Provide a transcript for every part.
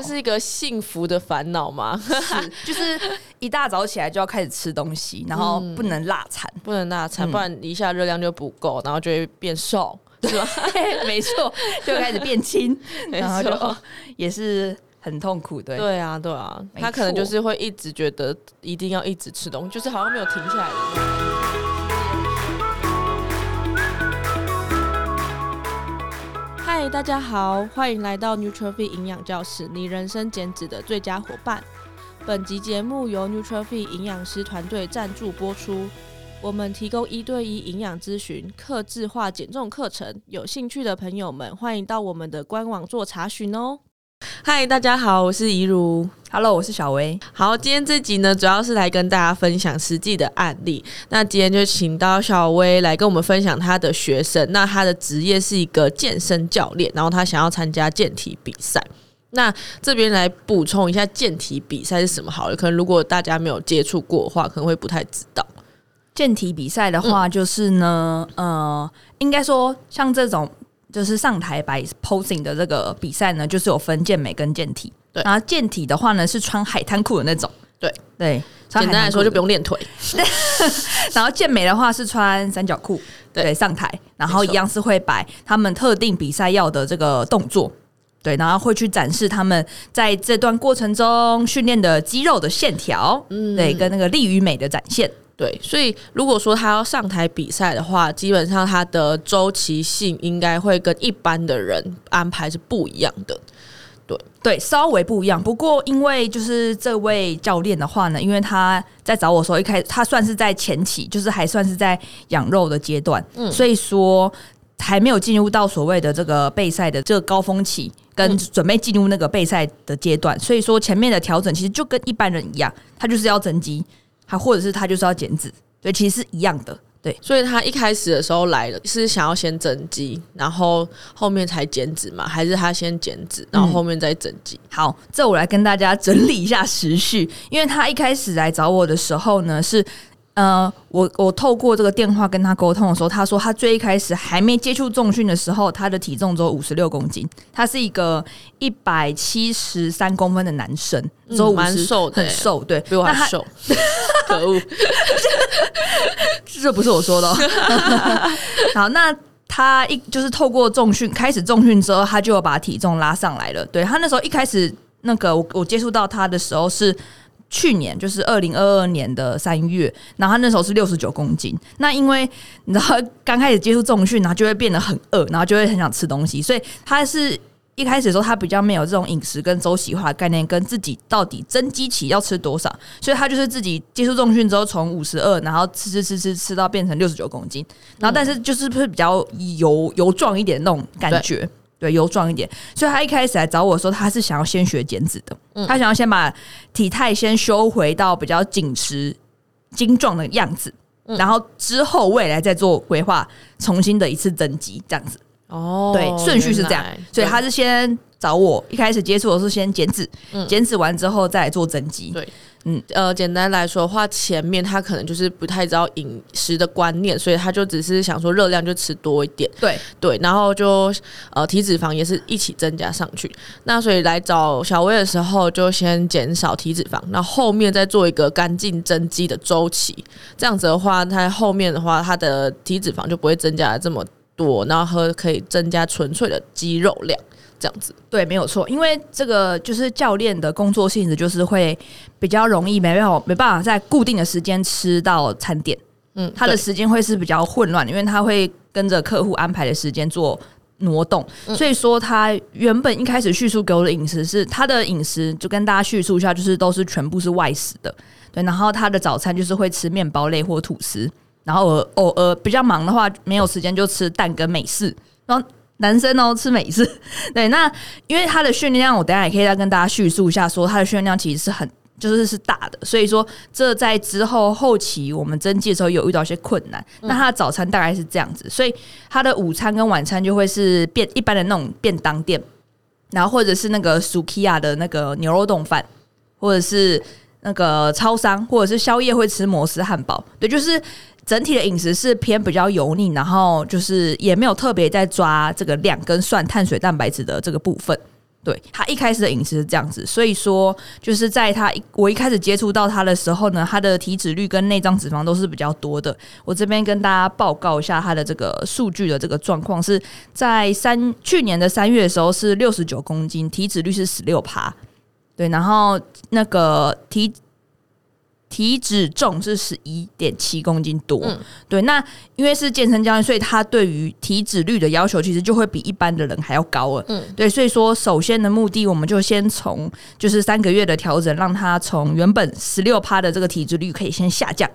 这是一个幸福的烦恼吗？是，就是一大早起来就要开始吃东西，然后不能落餐，不能落餐，不然一下热量就不够，然后就会变瘦，是吧？没错，就开始变轻，然后就也是。很痛苦，对对啊，对啊，他可能就是会一直觉得一定要一直吃东西，就是好像没有停下来的。大家好，欢迎来到 Nutrify 营养教室，你人生减脂的最佳伙伴。本集节目由 Nutrify 营养师团队赞助播出，我们提供一对一营养咨询、客制化减重课程，有兴趣的朋友们欢迎到我们的官网做查询哦。嗨，大家好，我是怡如。Hello，我是小薇。好，今天这集呢，主要是来跟大家分享实际的案例。那今天就请到小薇来跟我们分享她的学生。那她的职业是一个健身教练，然后她想要参加健体比赛。那这边来补充一下健体比赛是什么好了，可能如果大家没有接触过的话，可能会不太知道。健体比赛的话，就是呢，嗯、呃，应该说像这种。就是上台摆 posing 的这个比赛呢，就是有分健美跟健体。对，然后健体的话呢，是穿海滩裤的那种。对对，简单来说就不用练腿。然后健美的话是穿三角裤，对，上台，然后一样是会摆他们特定比赛要的这个动作。对，然后会去展示他们在这段过程中训练的肌肉的线条，嗯，对，跟那个力与美的展现。对，所以如果说他要上台比赛的话，基本上他的周期性应该会跟一般的人安排是不一样的。对对，稍微不一样。不过因为就是这位教练的话呢，因为他在找我的时候，一开始他算是在前期，就是还算是在养肉的阶段，嗯，所以说还没有进入到所谓的这个备赛的这个高峰期，跟准备进入那个备赛的阶段。所以说前面的调整其实就跟一般人一样，他就是要增肌。他或者是他就是要减脂，对，其实是一样的，对。所以他一开始的时候来了，是想要先增肌，然后后面才减脂嘛？还是他先减脂，然后后面再增肌？嗯。好，这我来跟大家整理一下时序，因为他一开始来找我的时候呢是。呃，我我透过这个电话跟他沟通的时候，他说他最一开始还没接触重训的时候，他的体重只有五十六公斤，他是一个一百七十三公分的男生，嗯，蛮瘦的，很瘦，对，比我还瘦，可恶，这不是我说的哦。好，那他一就是透过重训开始重训之后，他就把体重拉上来了。对，他那时候一开始那个我我接触到他的时候是。去年就是二零二二年的三月，然后他那时候是六十九公斤。那因为你知道刚开始接触重训，然后就会变得很饿，然后就会很想吃东西。所以他是一开始的时候，他比较没有这种饮食跟周期化概念，跟自己到底增肌期要吃多少。所以他就是自己接触重训之后，从五十二，然后吃吃吃吃吃到变成六十九公斤。然后但是就是不是比较油油壮一点那种感觉。对，油壮一点，所以他一开始来找我说，他是想要先学减脂的，嗯，他想要先把体态先修回到比较紧实、精壮的样子，嗯，然后之后未来再做规划，重新的一次增肌这样子。哦，对，顺序是这样，所以他是先找我，一开始接触的是先减脂，嗯，减脂完之后再来做增肌。对。嗯，呃，简单来说的话，前面他可能就是不太知道饮食的观念，所以他就只是想说热量就吃多一点，对对，然后就呃体脂肪也是一起增加上去。那所以来找小薇的时候，就先减少体脂肪，那后，后面再做一个干净增肌的周期。这样子的话，他后面的话，他的体脂肪就不会增加这么多，然后和可以增加纯粹的肌肉量。这样子对，没有错，因为这个就是教练的工作性质，就是会比较容易没办法没办法在固定的时间吃到餐点，嗯，他的时间会是比较混乱，因为他会跟着客户安排的时间做挪动，嗯，所以说他原本一开始叙述给我的饮食是他的饮食，就跟大家叙述一下，就是都是全部是外食的，对，然后他的早餐就是会吃面包类或吐司，然后偶偶尔比较忙的话，没有时间就吃蛋跟美式，然后。男生哦，吃美式，对，那因为他的训练量，我等下也可以再跟大家叙述一下，说他的训练量其实是很就是是大的，所以说这在之后后期我们增记的时候有遇到一些困难。那他的早餐大概是这样子，所以他的午餐跟晚餐就会是便一般的那种便当店，然后或者是那个 Sukiya 的那个牛肉冻饭，或者是那个超商，或者是宵夜会吃摩斯汉堡，对，就是。整体的饮食是偏比较油腻，然后就是也没有特别在抓这个量跟算碳水蛋白质的这个部分。对，他一开始的饮食是这样子，所以说就是在他我一开始接触到他的时候呢，他的体脂率跟内脏脂肪都是比较多的。我这边跟大家报告一下他的这个数据的这个状况，是在三去年的三月的时候是六十九公斤，体脂率是十六趴，对，然后那个体。体脂重是十一点七公斤多，嗯、对，那因为是健身教练，所以他对于体脂率的要求其实就会比一般的人还要高了，嗯，对，所以说首先的目的，我们就先从就是三个月的调整，让他从原本十六趴的这个体脂率可以先下降，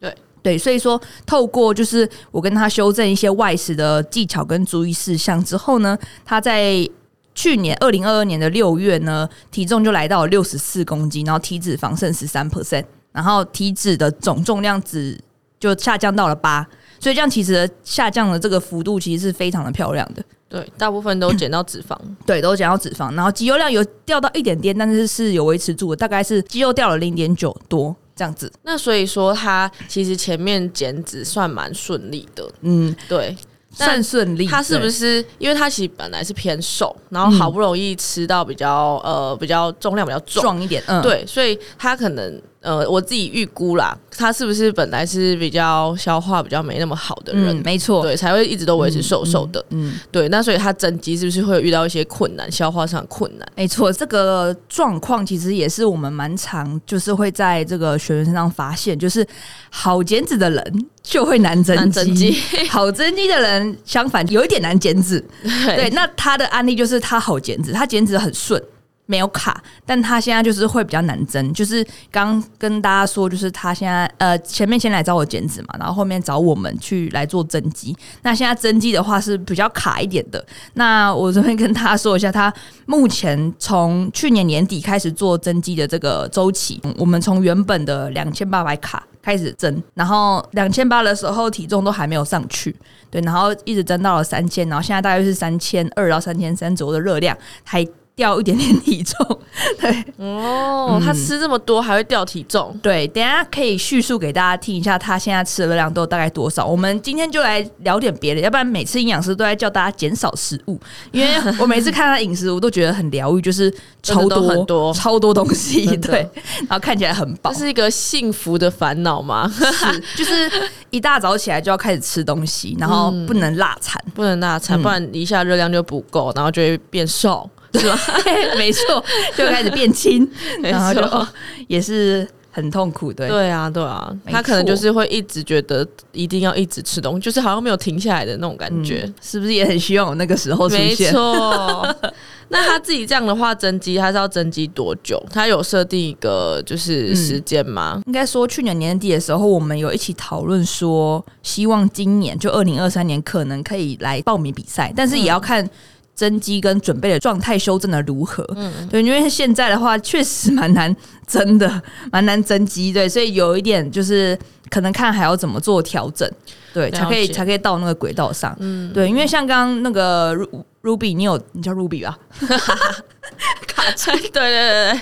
对。对，所以说透过就是我跟他修正一些外食的技巧跟注意事项之后呢，他在去年二零二二年的六月呢，体重就来到了六十四公斤，然后体脂肪剩十三。percent。然后体脂的总重量只就下降到了八，所以这样其实下降的这个幅度其实是非常的漂亮的。对，大部分都减到脂肪，对，都减到脂肪。然后肌肉量有掉到一点点，但是是有维持住的，大概是肌肉掉了零点九多这样子。那所以说他其实前面减脂算蛮顺利的。嗯，对。算顺利，他是不是？因为他其实本来是偏瘦，然后好不容易吃到比较呃比较重量比较重一点，嗯，对，所以他可能呃我自己预估啦，他是不是本来是比较消化比较没那么好的人？嗯、没错，对，才会一直都维持瘦瘦的，嗯，嗯对，那所以他增肌是不是会遇到一些困难，消化上的困难？没错，这个状况其实也是我们蛮常就是会在这个学员身上发现，就是好减脂的人。就会难增肌，好增肌的人相反有一点难减脂。对，那他的案例就是他好减脂，他减脂很顺。没有卡，但他现在就是会比较难增。就是刚跟大家说，就是他现在呃前面先来找我减脂嘛，然后后面找我们去来做增肌。那现在增肌的话是比较卡一点的。那我这边跟大家说一下，他目前从去年年底开始做增肌的这个周期，我们从原本的两千八百卡开始增，然后两千八的时候体重都还没有上去，对，然后一直增到了三千，然后现在大约是三千二到三千三左右的热量，还。掉一点点体重，对。哦，他吃这么多还会掉体重，对，等下可以叙述给大家听一下，他现在吃的热量都大概多少。我们今天就来聊点别的，要不然每次营养师都在叫大家减少食物，因为我每次看他饮食，我都觉得很疗愈，就是超多很多。超多东西，对，然后看起来很饱，这是一个幸福的烦恼吗？是，就是一大早起来就要开始吃东西，然后不能落餐，不能落餐，不然一下热量就不够，然后就会变瘦。是吧？没错，就开始变轻，然后就也是很痛苦，的，对啊，对啊，他可能就是会一直觉得一定要一直吃东西，就是好像没有停下来的那种感觉，是不是也很希望我那个时候出现？没错。那他自己这样的话增肌，他是要增肌多久？他有设定一个就是时间吗？嗯、应该说去年年底的时候，我们有一起讨论说，希望今年就二零二三年可能可以来报名比赛，但是也要看。增肌跟准备的状态修正的如何？嗯，对，因为现在的话确实蛮难增的，蛮难增肌，对，所以有一点就是可能看还要怎么做调整，对，才可以才可以到那个轨道上，嗯，对，因为像刚刚那个 Ruby，你有你叫 Ruby 吧？卡车，对对对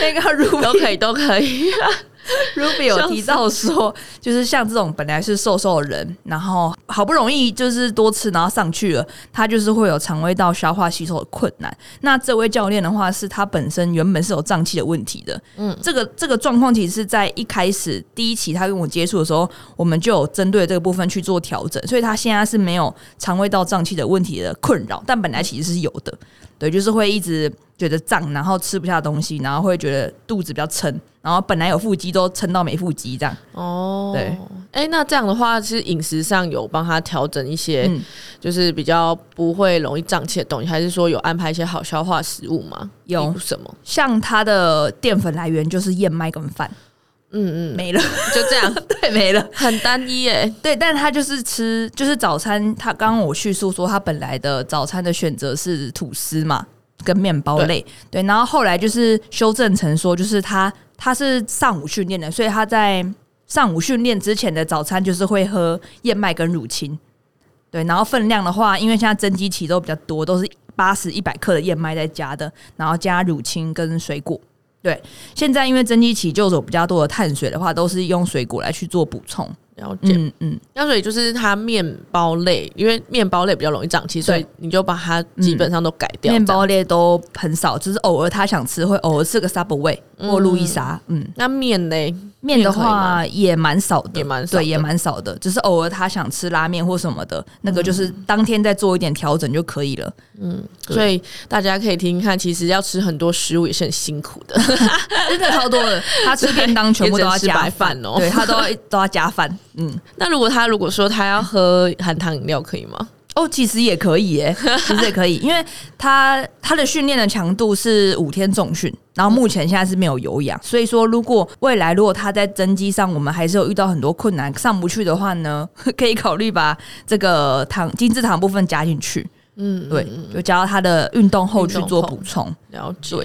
对，那个 Ruby 都可以都可以。Ruby 有提到说，就是像这种本来是瘦瘦的人，然后好不容易就是多吃，然后上去了，他就是会有肠胃道消化吸收的困难。那这位教练的话，是他本身原本是有胀气的问题的。嗯，这个这个状况其实是在一开始第一期他跟我接触的时候，我们就有针对这个部分去做调整，所以他现在是没有肠胃道胀气的问题的困扰，但本来其实是有的。对，就是会一直觉得胀，然后吃不下东西，然后会觉得肚子比较撑，然后本来有腹肌都撑到没腹肌这样。哦，对，哎、欸，那这样的话，其实饮食上有帮他调整一些，就是比较不会容易胀气的东西，还是说有安排一些好消化食物吗？有什么？像他的淀粉来源就是燕麦跟饭。嗯嗯，没了，就这样，对，没了，很单一诶。对，但他就是吃，就是早餐。他刚刚我叙述说，他本来的早餐的选择是吐司嘛，跟面包类。对，对，然后后来就是修正成说，就是他他是上午训练的，所以他在上午训练之前的早餐就是会喝燕麦跟乳清。对，然后分量的话，因为现在增肌期都比较多，都是八十一百克的燕麦在加的，然后加乳清跟水果。对，现在因为增肌期就有比较多的碳水的话，都是用水果来去做补充。了解，嗯嗯，那所以就是它面包类，因为面包类比较容易胀气，所以你就把它基本上都改掉。面包类都很少，就是偶尔他想吃会偶尔吃个 Subway 或路易莎。嗯，那面类面的话也蛮少的，也蛮对，也蛮少的，只是偶尔他想吃拉面或什么的，那个就是当天再做一点调整就可以了。嗯，所以大家可以听听看，其实要吃很多食物也是很辛苦的，真的超多的。他吃便当全部都要加饭 哦，对他都要都要加饭。嗯，那如果他如果说他要喝含糖饮料，可以吗？哦，其实也可以耶，其实也可以，因为他他的训练的强度是五天重训，然后目前现在是没有有氧，所以说如果未来如果他在增肌上我们还是有遇到很多困难上不去的话呢，可以考虑把这个糖精制糖部分加进去。嗯，对，就加到他的运动后去做补充。了解，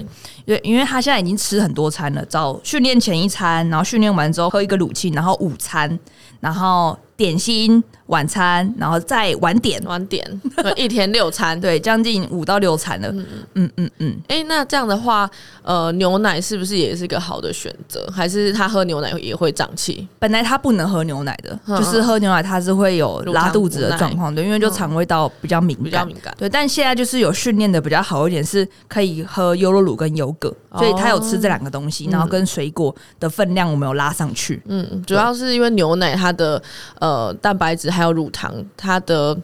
因为因为他现在已经吃很多餐了，早训练前一餐，然后训练完之后喝一个乳清，然后午餐，然后点心。晚餐，然后再晚点，晚点，一天六餐，对，将近五到六餐了。嗯嗯嗯嗯。哎、欸，那这样的话，呃，牛奶是不是也是一个好的选择？还是他喝牛奶也会胀气？本来他不能喝牛奶的，就是喝牛奶他是会有拉肚子的状况对，因为就肠胃道比较敏感，比较敏感。对，但现在就是有训练的比较好一点，是可以喝优酪乳跟优格，所以他有吃这两个东西，然后跟水果的分量我们有拉上去。嗯，主要是因为牛奶它的呃蛋白质还还有乳糖，它的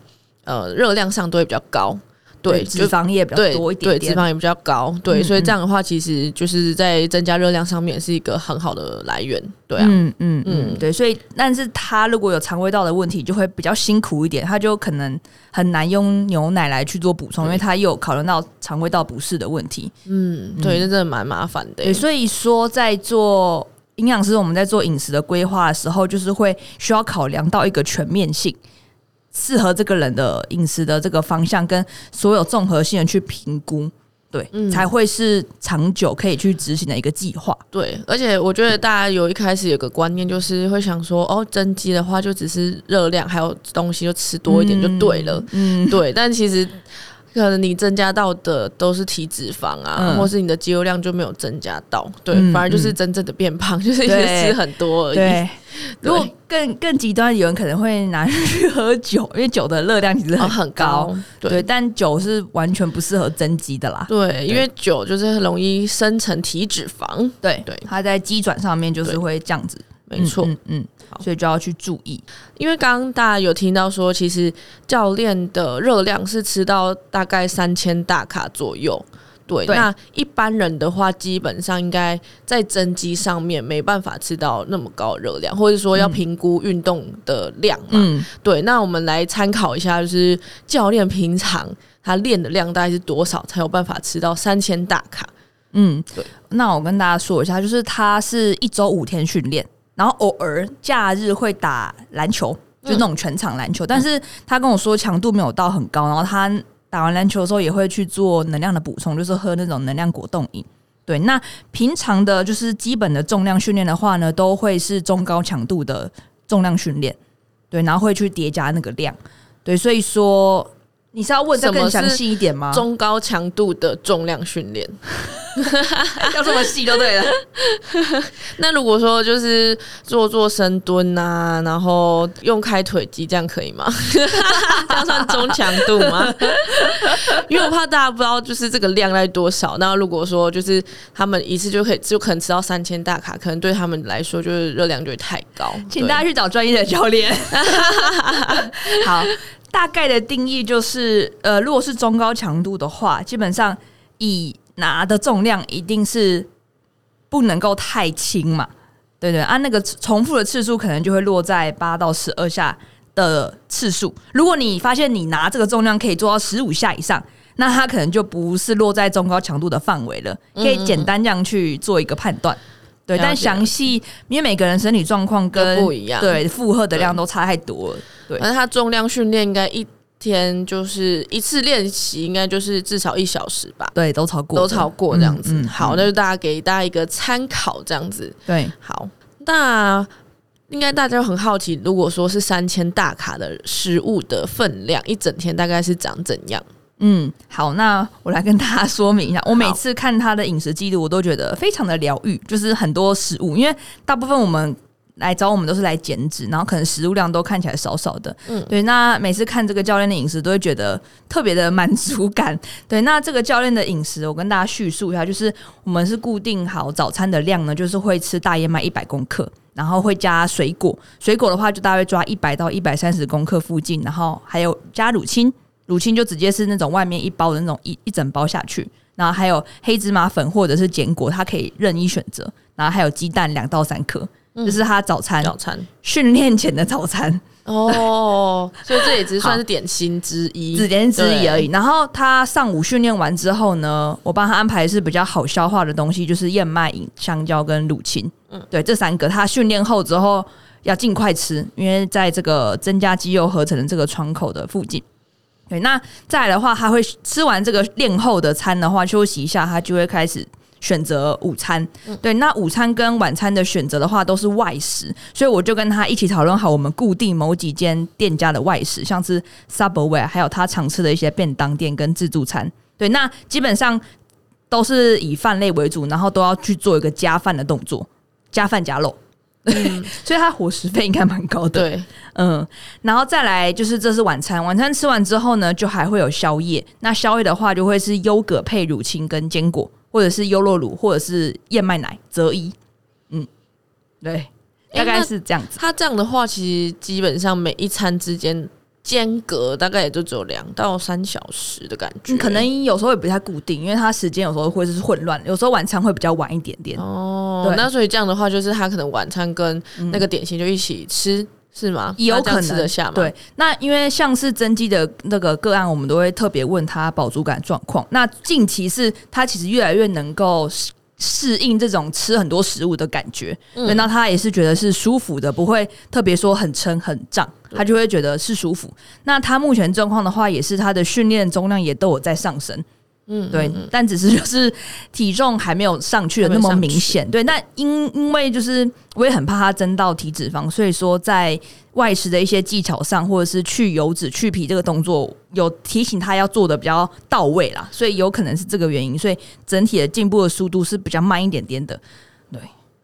呃热量上都会比较高，对，脂肪也比较多一点脂肪也比较高，对，所以这样的话，其实就是在增加热量上面是一个很好的来源，对啊，嗯嗯嗯，对，所以但是他如果有肠胃道的问题，就会比较辛苦一点，他就可能很难用牛奶来去做补充，因为他又有考虑到肠胃道不适的问题，嗯，对，这真的蛮麻烦的，对，所以说在做。营养师，我们在做饮食的规划的时候，就是会需要考量到一个全面性，适合这个人的饮食的这个方向，跟所有综合性的去评估，对，嗯、才会是长久可以去执行的一个计划。对，而且我觉得大家有一开始有个观念，就是会想说，哦，增肌的话就只是热量还有东西就吃多一点就对了，嗯，对，但其实。可能你增加到的都是体脂肪啊，嗯、或是你的肌肉量就没有增加到，对，嗯、反而就是真正的变胖，嗯、就是因为吃很多而已。如果更更极端，有人可能会拿去喝酒，因为酒的热量其实很高，哦、很高对，对，但酒是完全不适合增肌的啦。对，对因为酒就是很容易生成体脂肪，对对，它在肌转上面就是会这样子。没错，嗯，嗯，好。所以就要去注意，因为刚刚大家有听到说，其实教练的热量是吃到大概三千大卡左右，对，对。那一般人的话，基本上应该在增肌上面没办法吃到那么高热量，或者说要评估运动的量嘛，嗯，对，那我们来参考一下，就是教练平常他练的量大概是多少，才有办法吃到三千大卡？嗯，对，那我跟大家说一下，就是他是一周五天训练。然后偶尔假日会打篮球，就那种全场篮球。嗯、但是他跟我说强度没有到很高。然后他打完篮球的时候也会去做能量的补充，就是喝那种能量果冻饮。对，那平常的就是基本的重量训练的话呢，都会是中高强度的重量训练。对，然后会去叠加那个量。对，所以说。你是要问再更详细一点吗？中高强度的重量训练 要这么细就对了。那如果说就是做做深蹲啊，然后用开腿肌，这样可以吗？这样算中强度吗？因为我怕大家不知道就是这个量在多少。那如果说就是他们一次就可以就可能吃到三千大卡，可能对他们来说就是热量就会太高。请大家去找专业的教练。好。大概的定义就是，呃，如果是中高强度的话，基本上以拿的重量一定是不能够太轻嘛，对对，按、啊、那个重复的次数可能就会落在八到十二下的次数。如果你发现你拿这个重量可以做到十五下以上，那它可能就不是落在中高强度的范围了。可以简单这样去做一个判断。对，但详细因为每个人身体状况跟不一样，对负荷的量都差太多了。对，反正他重量训练应该一天就是一次练习，应该就是至少一小时吧？对，都超过，都超过这样子。嗯嗯、好，那就大家给大家一个参考，这样子。对，好，那应该大家很好奇，如果说是三千大卡的食物的分量，一整天大概是长怎样？嗯，好，那我来跟大家说明一下。我每次看他的饮食记录，我都觉得非常的疗愈，就是很多食物，因为大部分我们来找我们都是来减脂，然后可能食物量都看起来少少的。嗯，对。那每次看这个教练的饮食，都会觉得特别的满足感。对，那这个教练的饮食，我跟大家叙述一下，就是我们是固定好早餐的量呢，就是会吃大燕麦一百公克，然后会加水果，水果的话就大概抓一百到一百三十公克附近，然后还有加乳清，乳清就直接是那种外面一包的那种一一整包下去，然后还有黑芝麻粉或者是坚果，它可以任意选择，然后还有鸡蛋两到三颗。这、嗯、是他早餐，早餐训练前的早餐哦，所以这也只算是点心之一，只点心之一而已。然后他上午训练完之后呢，我帮他安排的是比较好消化的东西，就是燕麦饮、香蕉跟乳清。嗯，对，这三个他训练后之后要尽快吃，因为在这个增加肌肉合成的这个窗口的附近。对，那再来的话，他会吃完这个练后的餐的话，休息一下，他就会开始。选择午餐，对，那午餐跟晚餐的选择的话都是外食，所以我就跟他一起讨论好，我们固定某几间店家的外食，像是 Subway，还有他常吃的一些便当店跟自助餐。对，那基本上都是以饭类为主，然后都要去做一个加饭的动作，加饭加肉，嗯、所以他伙食费应该蛮高的。对，嗯，然后再来就是这是晚餐，晚餐吃完之后呢，就还会有宵夜。那宵夜的话，就会是优格配乳清跟坚果。或者是优酪乳，或者是燕麦奶择一，嗯，对，大概是这样子。他这样的话，其实基本上每一餐之间间隔大概也就只有两到三小时的感觉。可能有时候也不太固定，因为他时间有时候会是混乱，有时候晚餐会比较晚一点点。哦，那所以这样的话，就是他可能晚餐跟那个点心就一起吃。嗯是吗？也有可能吃得下吗？对，那因为像是增肌的那个个案，我们都会特别问他饱足感状况。那近期是他其实越来越能够适应这种吃很多食物的感觉，嗯，那他也是觉得是舒服的，不会特别说很撑很胀，他就会觉得是舒服。那他目前状况的话，也是他的训练重量也都有在上升。嗯，对，但只是就是体重还没有上去的那么明显。对，那因因为就是我也很怕它增到体脂肪，所以说在外食的一些技巧上，或者是去油脂、去皮这个动作，有提醒他要做的比较到位啦。所以有可能是这个原因，所以整体的进步的速度是比较慢一点点的。对，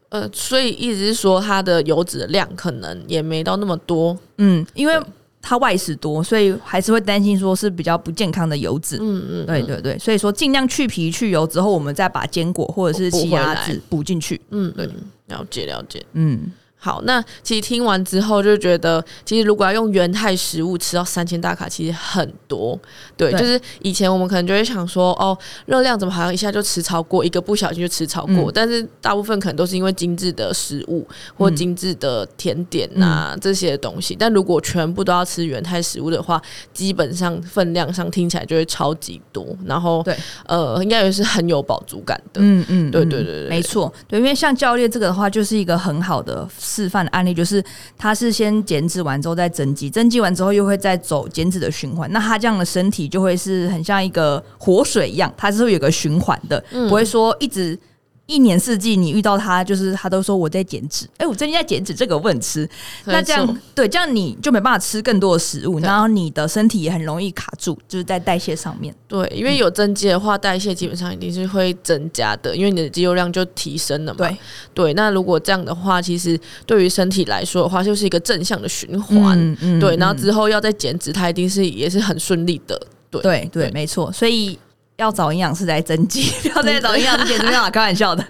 呃，所以意思是说它的油脂的量可能也没到那么多。嗯，因为。他外食多，所以还是会担心说是比较不健康的油脂。嗯嗯，对对对，所以说尽量去皮去油之后，我们再把坚果或者是奇亚籽补进去。嗯，对，了解了解。嗯。好，那其实听完之后就觉得，其实如果要用原态食物吃到三千大卡，其实很多。对，对，就是以前我们可能就会想说，哦，热量怎么好像一下就吃超过，一个不小心就吃超过。嗯、但是大部分可能都是因为精致的食物或精致的甜点啊、嗯、这些东西。但如果全部都要吃原态食物的话，基本上分量上听起来就会超级多。然后，对，呃，应该也是很有饱足感的。嗯嗯，对对对对，没错。对，因为像教练这个的话，就是一个很好的。示范的案例就是，他是先减脂完之后再增肌，增肌完之后又会再走减脂的循环。那他这样的身体就会是很像一个活水一样，它是会有个循环的，不会说一直。一年四季，你遇到他，就是他都说我在减脂。哎、欸，我最近在减脂，这个我很吃。那这样对，这样你就没办法吃更多的食物，然后你的身体也很容易卡住，就是在代谢上面。对，因为有增肌的话，代谢基本上一定是会增加的，因为你的肌肉量就提升了嘛。对对，那如果这样的话，其实对于身体来说的话，就是一个正向的循环。嗯嗯。对，然后之后要再减脂，它一定是也是很顺利的。对对对，没错。所以。要找营养师来增肌，不要再找营养师减脂，开玩笑的。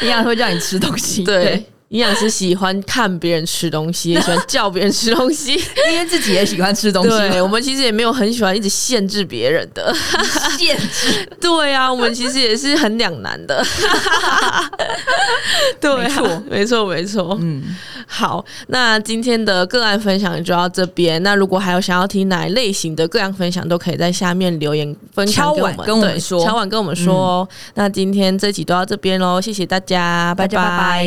营养师会叫你吃东西，对，营养师喜欢看别人吃东西，也喜欢叫别人吃东西，因为自己也喜欢吃东西。对，我们其实也没有很喜欢一直限制别人的 限制。对啊，我们其实也是很两难的。对啊，没错，没错，没错。嗯。好，那今天的个案分享就到这边。那如果还有想要听哪一类型的个案分享，都可以在下面留言分享给我们，跟我们说，敲碗跟我们说哦。嗯、那今天这集都到这边喽，谢谢大家，拜拜。